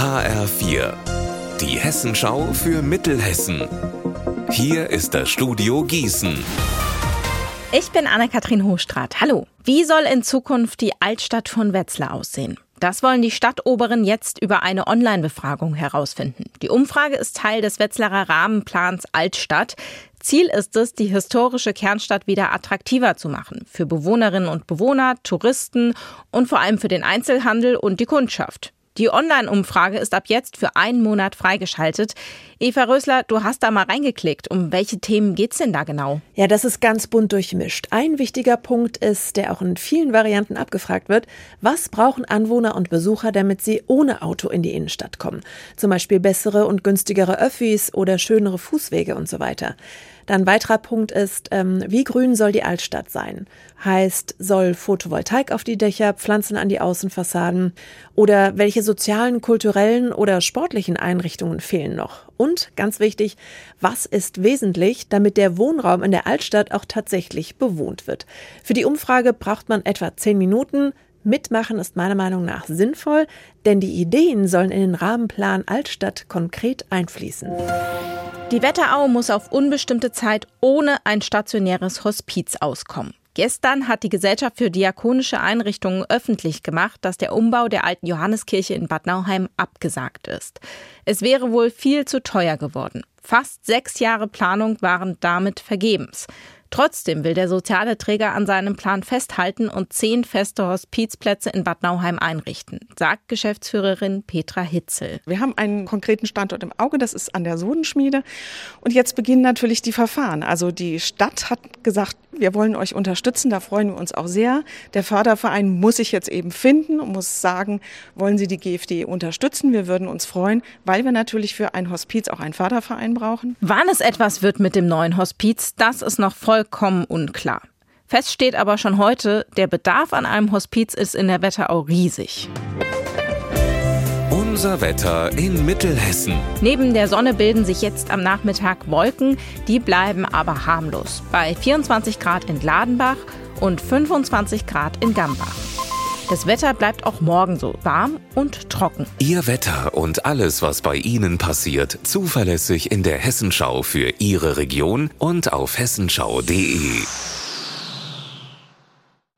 HR4, die Hessenschau für Mittelhessen. Hier ist das Studio Gießen. Ich bin Anne-Kathrin Hochstrat. Hallo. Wie soll in Zukunft die Altstadt von Wetzlar aussehen? Das wollen die Stadtoberen jetzt über eine Online-Befragung herausfinden. Die Umfrage ist Teil des Wetzlarer Rahmenplans Altstadt. Ziel ist es, die historische Kernstadt wieder attraktiver zu machen. Für Bewohnerinnen und Bewohner, Touristen und vor allem für den Einzelhandel und die Kundschaft. Die Online-Umfrage ist ab jetzt für einen Monat freigeschaltet. Eva Rösler, du hast da mal reingeklickt. Um welche Themen geht's denn da genau? Ja, das ist ganz bunt durchmischt. Ein wichtiger Punkt ist, der auch in vielen Varianten abgefragt wird, was brauchen Anwohner und Besucher, damit sie ohne Auto in die Innenstadt kommen? Zum Beispiel bessere und günstigere Öffis oder schönere Fußwege und so weiter. Dann weiterer Punkt ist, ähm, wie grün soll die Altstadt sein? Heißt, soll Photovoltaik auf die Dächer, Pflanzen an die Außenfassaden oder welche sozialen, kulturellen oder sportlichen Einrichtungen fehlen noch? Und ganz wichtig, was ist wesentlich, damit der Wohnraum in der Altstadt auch tatsächlich bewohnt wird? Für die Umfrage braucht man etwa zehn Minuten. Mitmachen ist meiner Meinung nach sinnvoll, denn die Ideen sollen in den Rahmenplan Altstadt konkret einfließen. Die Wetterau muss auf unbestimmte Zeit ohne ein stationäres Hospiz auskommen. Gestern hat die Gesellschaft für diakonische Einrichtungen öffentlich gemacht, dass der Umbau der alten Johanneskirche in Bad Nauheim abgesagt ist. Es wäre wohl viel zu teuer geworden. Fast sechs Jahre Planung waren damit vergebens. Trotzdem will der soziale Träger an seinem Plan festhalten und zehn feste Hospizplätze in Bad Nauheim einrichten, sagt Geschäftsführerin Petra Hitzel. Wir haben einen konkreten Standort im Auge, das ist an der Sodenschmiede. Und jetzt beginnen natürlich die Verfahren. Also die Stadt hat gesagt, wir wollen euch unterstützen, da freuen wir uns auch sehr. Der Förderverein muss sich jetzt eben finden und muss sagen, wollen Sie die GFD unterstützen? Wir würden uns freuen, weil wir natürlich für ein Hospiz auch einen Förderverein brauchen. Wann es etwas wird mit dem neuen Hospiz, das ist noch voll vollkommen unklar. Fest steht aber schon heute, der Bedarf an einem Hospiz ist in der Wetterau riesig. Unser Wetter in Mittelhessen. Neben der Sonne bilden sich jetzt am Nachmittag Wolken, die bleiben aber harmlos. Bei 24 Grad in Gladenbach und 25 Grad in Gambach. Das Wetter bleibt auch morgen so warm und trocken. Ihr Wetter und alles, was bei Ihnen passiert, zuverlässig in der Hessenschau für Ihre Region und auf hessenschau.de.